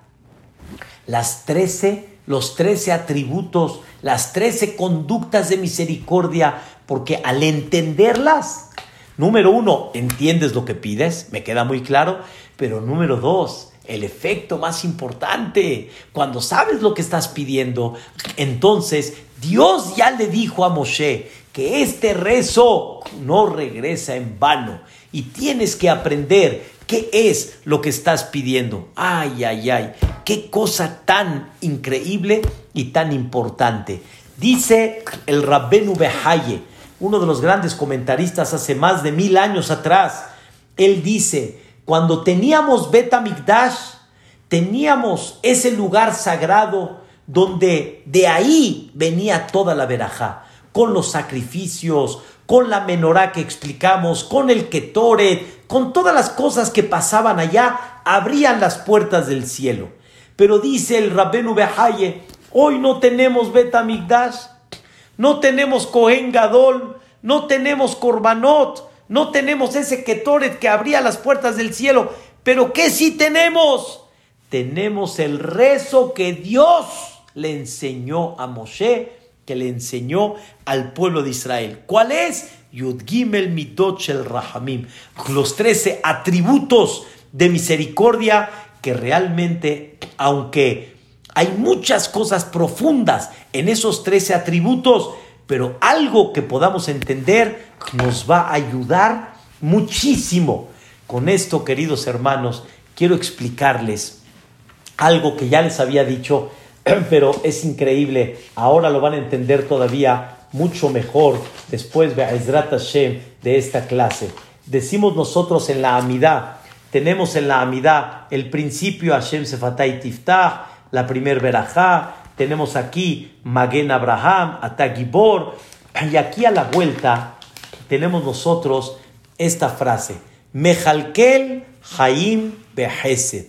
las trece, los trece atributos, las trece conductas de misericordia, porque al entenderlas, número uno, entiendes lo que pides, me queda muy claro, pero número dos, el efecto más importante. Cuando sabes lo que estás pidiendo, entonces Dios ya le dijo a Moshe que este rezo no regresa en vano y tienes que aprender qué es lo que estás pidiendo. Ay, ay, ay, qué cosa tan increíble y tan importante. Dice el Rabbenu Behaye, uno de los grandes comentaristas hace más de mil años atrás, él dice, cuando teníamos Betamigdash, teníamos ese lugar sagrado donde de ahí venía toda la verajá, con los sacrificios, con la menorá que explicamos, con el ketoret, con todas las cosas que pasaban allá, abrían las puertas del cielo. Pero dice el Rabbenu Behaye, hoy no tenemos Betamigdash, no tenemos Cohen Gadol, no tenemos Korbanot, no tenemos ese Ketoret que abría las puertas del cielo. Pero ¿qué sí tenemos? Tenemos el rezo que Dios le enseñó a Moshe, que le enseñó al pueblo de Israel. ¿Cuál es? Yud Gimel Midot Shel Rahamim, los 13 atributos de misericordia que realmente, aunque hay muchas cosas profundas en esos 13 atributos, pero algo que podamos entender nos va a ayudar muchísimo. Con esto, queridos hermanos, quiero explicarles algo que ya les había dicho, (clears throat) pero es increíble. Ahora lo van a entender todavía mucho mejor después de de esta clase. Decimos nosotros en la Amidad, tenemos en la Amidad el principio Hashem Sefatay Tiftah, la primer verajá, tenemos aquí Magen Abraham, Atagibor, y aquí a la vuelta tenemos nosotros esta frase, Mejalkel Haim Behesed.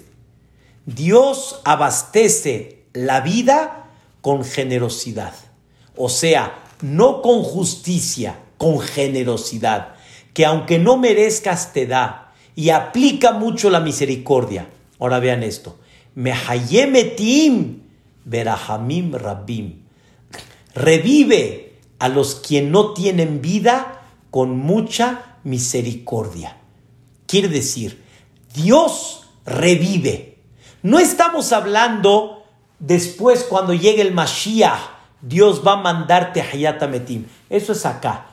Dios abastece la vida con generosidad, o sea, no con justicia, con generosidad, que aunque no merezcas te da y aplica mucho la misericordia. Ahora vean esto. Mehayemetim Berahamim Rabim. Revive a los que no tienen vida con mucha misericordia. Quiere decir, Dios revive. No estamos hablando después cuando llegue el Mashiach, Dios va a mandarte Hayat Metim. Eso es acá.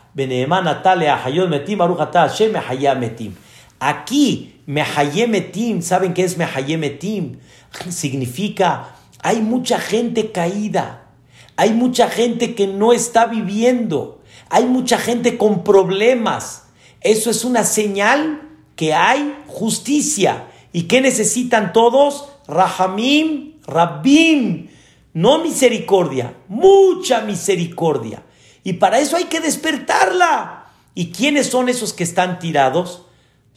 Aquí, Metim, ¿saben qué es Metim? (laughs) Significa, hay mucha gente caída, hay mucha gente que no está viviendo, hay mucha gente con problemas. Eso es una señal que hay justicia. ¿Y qué necesitan todos? Rahamim, Rabbim. No misericordia, mucha misericordia. Y para eso hay que despertarla. ¿Y quiénes son esos que están tirados?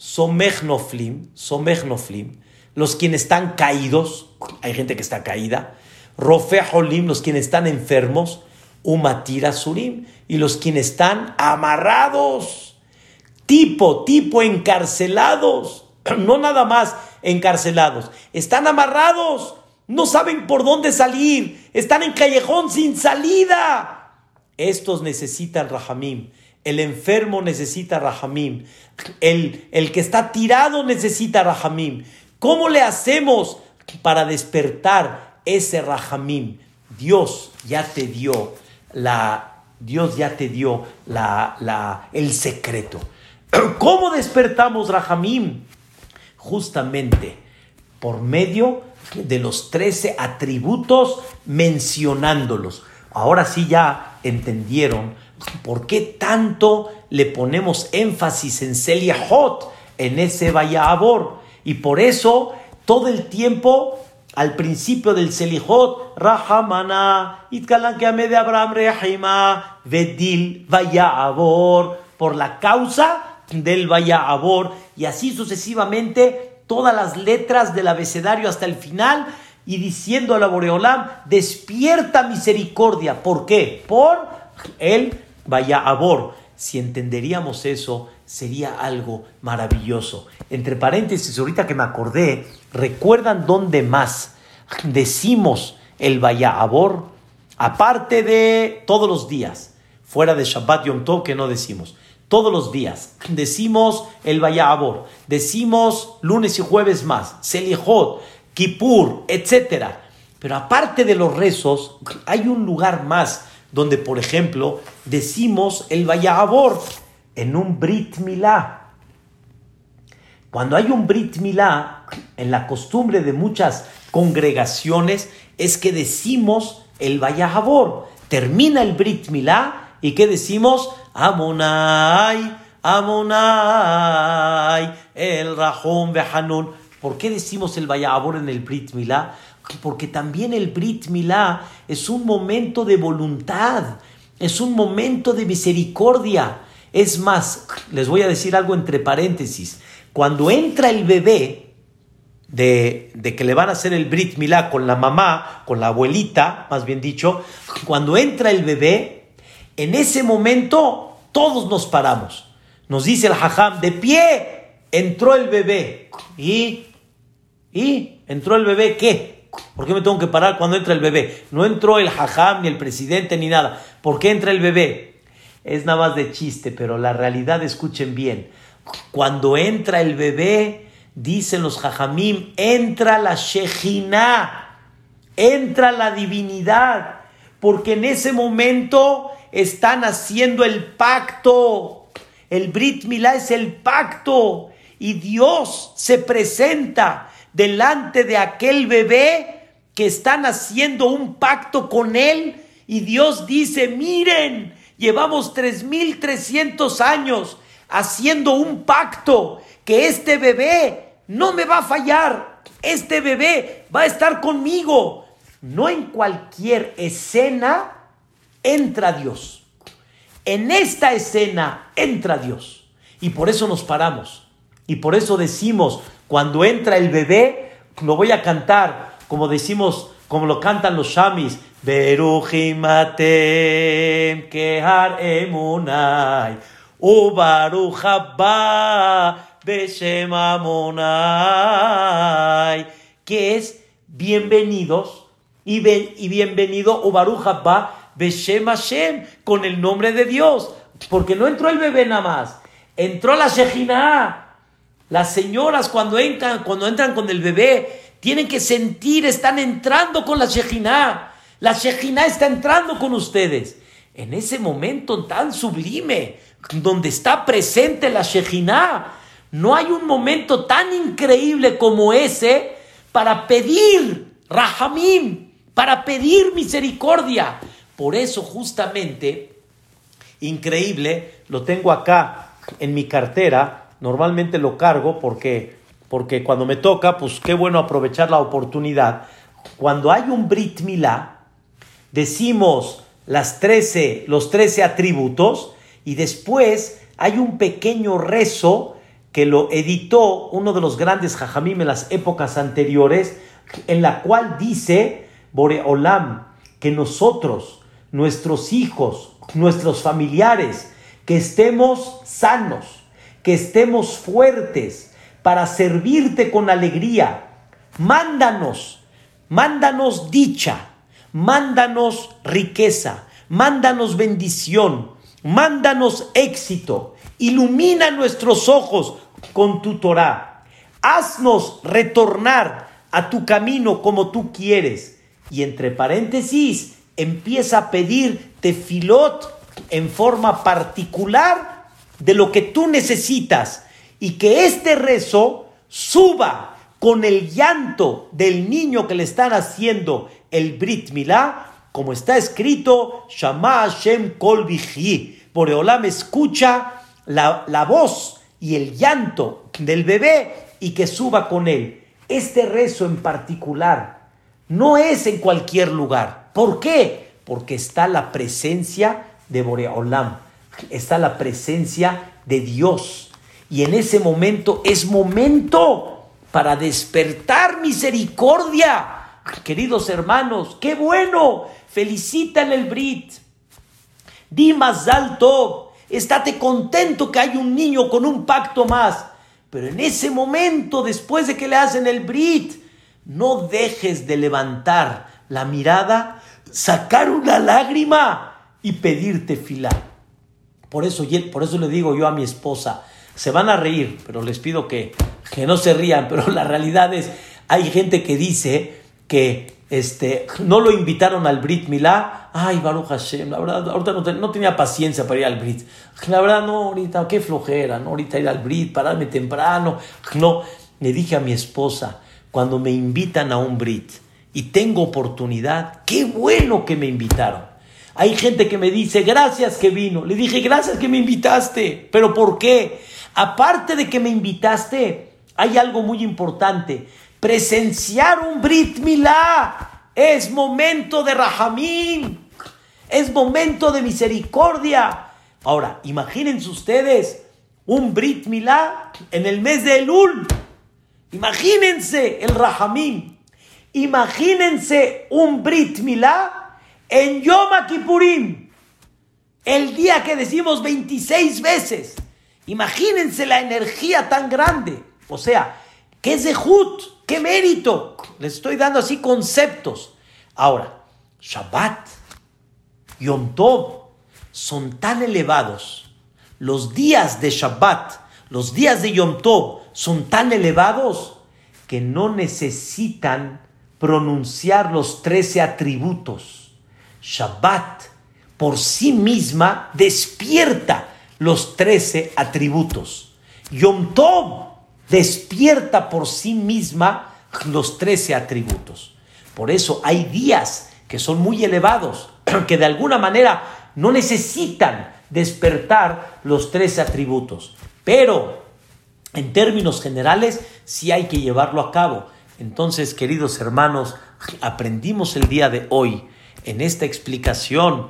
Somechnoflim, Somechnoflim, los quienes están caídos, hay gente que está caída, Rofeholim, los quienes están enfermos, Umatira Surim, y los quienes están amarrados, tipo, tipo encarcelados, (clears throat) no nada más encarcelados, están amarrados, no saben por dónde salir, están en callejón sin salida. Estos necesitan Rahamim. El enfermo necesita Rahamim. El, el que está tirado necesita Rahamim. ¿Cómo le hacemos para despertar ese Rahamim? Dios ya te dio la, Dios ya te dio la, la, el secreto. (clears throat) ¿Cómo despertamos Rahamim? Justamente por medio de los trece atributos mencionándolos. Ahora sí ya entendieron por qué tanto le ponemos énfasis en Hot, en ese Vayabor. Y por eso todo el tiempo al principio del Selihot, Rahamana, Itkalan que de Abraham Rehima, Vedil, Vayabor, por la causa del Vayabor, y así sucesivamente todas las letras del abecedario hasta el final y diciendo a la Boreolam, despierta misericordia. ¿Por qué? Por el vaya abor. Si entenderíamos eso, sería algo maravilloso. Entre paréntesis, ahorita que me acordé, ¿recuerdan dónde más decimos el abor? Aparte de todos los días, fuera de Shabbat Yom Tov que no decimos todos los días. Decimos el Vayabor, decimos lunes y jueves más, Selihot, Kippur, etc. Pero aparte de los rezos, hay un lugar más donde, por ejemplo, decimos el Vayabor en un Brit Milá. Cuando hay un Brit Milá, en la costumbre de muchas congregaciones, es que decimos el Vayabor. Termina el Brit Milá y ¿qué decimos? Amonai, Amonai, el Rahom Behanun. ¿Por qué decimos el Vayabor en el Brit Milá? Porque también el Brit Milá es un momento de voluntad, es un momento de misericordia. Es más, les voy a decir algo entre paréntesis. Cuando entra el bebé de, de, que le van a hacer el Brit Milá con la mamá, con la abuelita, más bien dicho, cuando entra el bebé, en ese momento todos nos paramos. Nos dice el hajam, de pie entró el bebé. ¿Y? ¿Y? ¿Entró el bebé qué? ¿Por qué me tengo que parar cuando entra el bebé? No entró el hajam, ni el presidente, ni nada. ¿Por qué entra el bebé? es nada más de chiste, pero la realidad, escuchen bien, cuando entra el bebé, dicen los jajamim, entra la Shejina, entra la divinidad, porque en ese momento están haciendo el pacto. El Brit Milá es el pacto y Dios se presenta delante de aquel bebé que están haciendo un pacto con él y Dios dice, miren, llevamos 3.300 años haciendo un pacto que este bebé no me va a fallar, este bebé va a estar conmigo. No en cualquier escena entra Dios. En esta escena entra Dios. Y por eso nos paramos. Y por eso decimos, cuando entra el bebé, lo voy a cantar, como decimos, como lo cantan los shamis, Berujimatem kehar emunai, ubaruch beshem que es bienvenidos y, y bienvenido Beshem Hashem, con el nombre de Dios. Porque no entró el bebé nada más, entró la Shejina. Las señoras cuando entran, cuando entran con el bebé, tienen que sentir, están entrando con la Shejina. La Shejina está entrando con ustedes. En ese momento tan sublime, donde está presente la Shejina, no hay un momento tan increíble como ese para pedir Rahamim, para pedir misericordia. Por eso justamente, increíble, lo tengo acá en mi cartera, normalmente lo cargo porque, porque cuando me toca, pues qué bueno aprovechar la oportunidad. Cuando hay un Brit Milá, decimos las 13, los 13 atributos y después hay un pequeño rezo que lo editó uno de los grandes jajamim en las épocas anteriores, en la cual dice Boreolam que nosotros nuestros hijos, nuestros familiares, que estemos sanos, que estemos fuertes para servirte con alegría. Mándanos, mándanos dicha, mándanos riqueza, mándanos bendición, mándanos éxito, ilumina nuestros ojos con tu Torah. Haznos retornar a tu camino como tú quieres. Y entre paréntesis, empieza a pedir tefilot en forma particular de lo que tú necesitas y que este rezo suba con el llanto del niño que le están haciendo el Brit Milá, como está escrito, Shama Hashem Kol Boreolam escucha la, la voz y el llanto del bebé y que suba con él. Este rezo en particular no es en cualquier lugar. ¿Por qué? Porque está la presencia de Boreolam, está la presencia de Dios. Y en ese momento es momento para despertar misericordia. Queridos hermanos, qué bueno. Felicítale el Brit. Di más alto. Estate contento que hay un niño con un pacto más. Pero en ese momento, después de que le hacen el Brit, no dejes de levantar la mirada, sacar una lágrima y pedirte fila. Por eso, por eso le digo yo a mi esposa, se van a reír, pero les pido que, que no se rían, pero la realidad es, hay gente que dice que este, no lo invitaron al Brit Milá, ay, Baruch Hashem, la verdad, ahorita no, tenía paciencia para ir al Brit. La verdad, no, ahorita, qué flojera, no, ahorita ir al Brit, pararme temprano. No, le dije a mi esposa, cuando me invitan a un Brit, y tengo oportunidad, qué bueno que me invitaron. Hay gente que me dice, gracias que vino. Le dije, gracias que me invitaste. ¿Pero por qué? Aparte de que me invitaste, hay algo muy importante. Presenciar un Brit Milá es momento de Rahamim. Es momento de misericordia. Ahora, imagínense ustedes un Brit Milá en el mes de Elul. Imagínense el Rahamim. Imagínense un Brit Milá en Yom Kippurim, el día que decimos 26 veces. Imagínense la energía tan grande. O sea, qué zehut, qué mérito. Les estoy dando así conceptos. Ahora, Shabbat, Yom Tov, son tan elevados, los días de Shabbat, los días de Yom Tov son tan elevados que no necesitan pronunciar los trece atributos. Shabbat por sí misma despierta los trece atributos. Yom Tov despierta por sí misma los trece atributos. Por eso hay días que son muy elevados, (clears throat) que de alguna manera no necesitan despertar los trece atributos. Pero en términos generales sí hay que llevarlo a cabo. Entonces, queridos hermanos, aprendimos el día de hoy en esta explicación,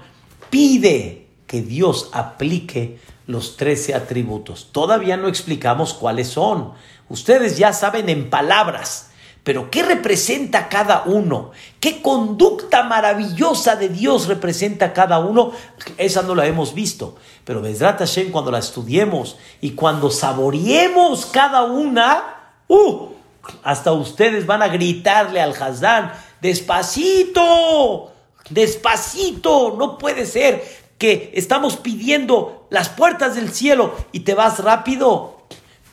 pide que Dios aplique los trece atributos. Todavía no explicamos cuáles son. Ustedes ya saben en palabras, pero ¿qué representa cada uno? ¿Qué conducta maravillosa de Dios representa cada uno? Esa no la hemos visto. Pero Bezrat Hashem, cuando la estudiemos y cuando saboreemos cada una, ¡uh! Hasta ustedes van a gritarle al Hazdán, despacito, despacito, no puede ser que estamos pidiendo las puertas del cielo y te vas rápido.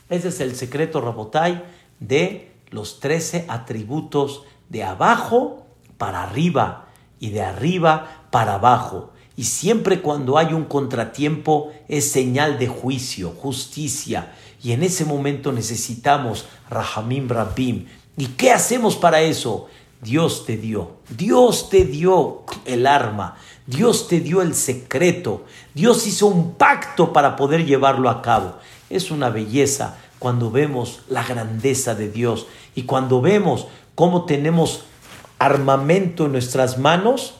Ese es el secreto, Rabotai, de los trece atributos de abajo para arriba y de arriba para abajo. Y siempre cuando hay un contratiempo es señal de juicio, justicia. Y en ese momento necesitamos Rahamim Rabim. ¿Y qué hacemos para eso? Dios te dio, Dios te dio el arma, Dios te dio el secreto, Dios hizo un pacto para poder llevarlo a cabo. Es una belleza cuando vemos la grandeza de Dios y cuando vemos cómo tenemos armamento en nuestras manos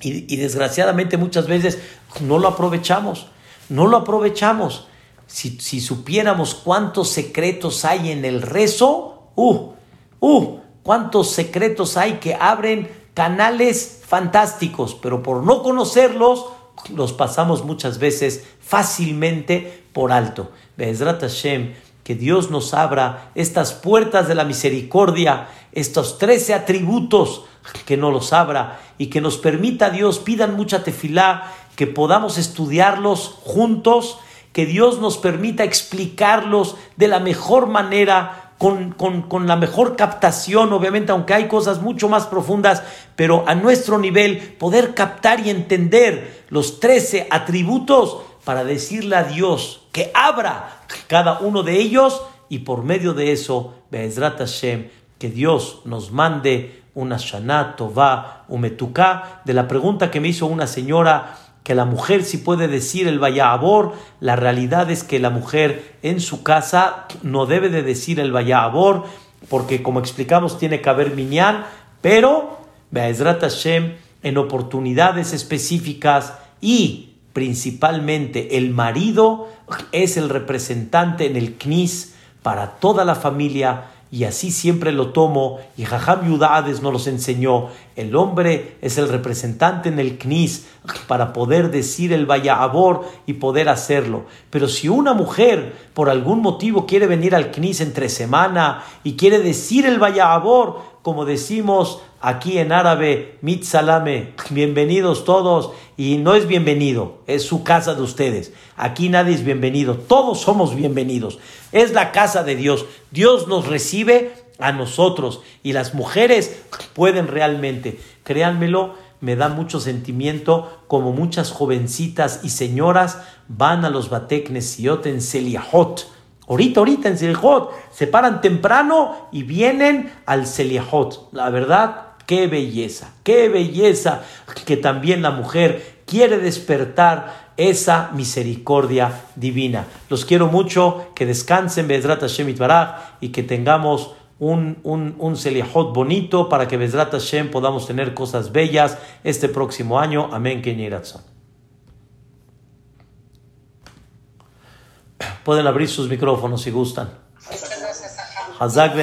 y, desgraciadamente muchas veces no lo aprovechamos, no lo aprovechamos. Si, supiéramos cuántos secretos hay en el rezo, uh, uh, cuántos secretos hay que abren canales fantásticos, pero por no conocerlos, los pasamos muchas veces fácilmente por alto. Bezrat Hashem, que Dios nos abra estas puertas de la misericordia, estos trece atributos, que nos los abra y que nos permita Dios, pidan mucha tefilá, que podamos estudiarlos juntos, que Dios nos permita explicarlos de la mejor manera, con, con, la mejor captación, obviamente, aunque hay cosas mucho más profundas, pero a nuestro nivel, poder captar y entender los trece atributos para decirle a Dios que abra cada uno de ellos y por medio de eso, Be'ezrat Hashem, que Dios nos mande una Shana Tová Umetuká. De la pregunta que me hizo una señora, que la mujer si puede decir el Vayabor, la realidad es que la mujer en su casa no debe de decir el Vayabor, porque como explicamos tiene que haber minyan, pero Be'ezrat Hashem en oportunidades específicas y principalmente el marido es el representante en el CNIS para toda la familia y así siempre lo tomo y Jajam Yudades nos los enseñó. El hombre es el representante en el CNIS para poder decir el Vayabor y poder hacerlo. Pero si una mujer por algún motivo quiere venir al CNIS entre semana y quiere decir el Vayabor, como decimos aquí en árabe, mitzalame, bienvenidos todos, y no es bienvenido, es su casa de ustedes. Aquí nadie es bienvenido, todos somos bienvenidos. Es la casa de Dios. Dios nos recibe a nosotros y las mujeres pueden realmente, créanmelo, me da mucho sentimiento como muchas jovencitas y señoras van a los bateknes en Seliahot Ahorita, ahorita en Seliahot, se paran temprano y vienen al Seliahot. La verdad, qué belleza, qué belleza que también la mujer quiere despertar esa misericordia divina. Los quiero mucho, que descansen Bezrat Hashem y que tengamos un, un, un bonito para que Bezrat Hashem podamos tener cosas bellas este próximo año. Amén, Kenyeratzon. Pueden abrir sus micrófonos si gustan. Hazak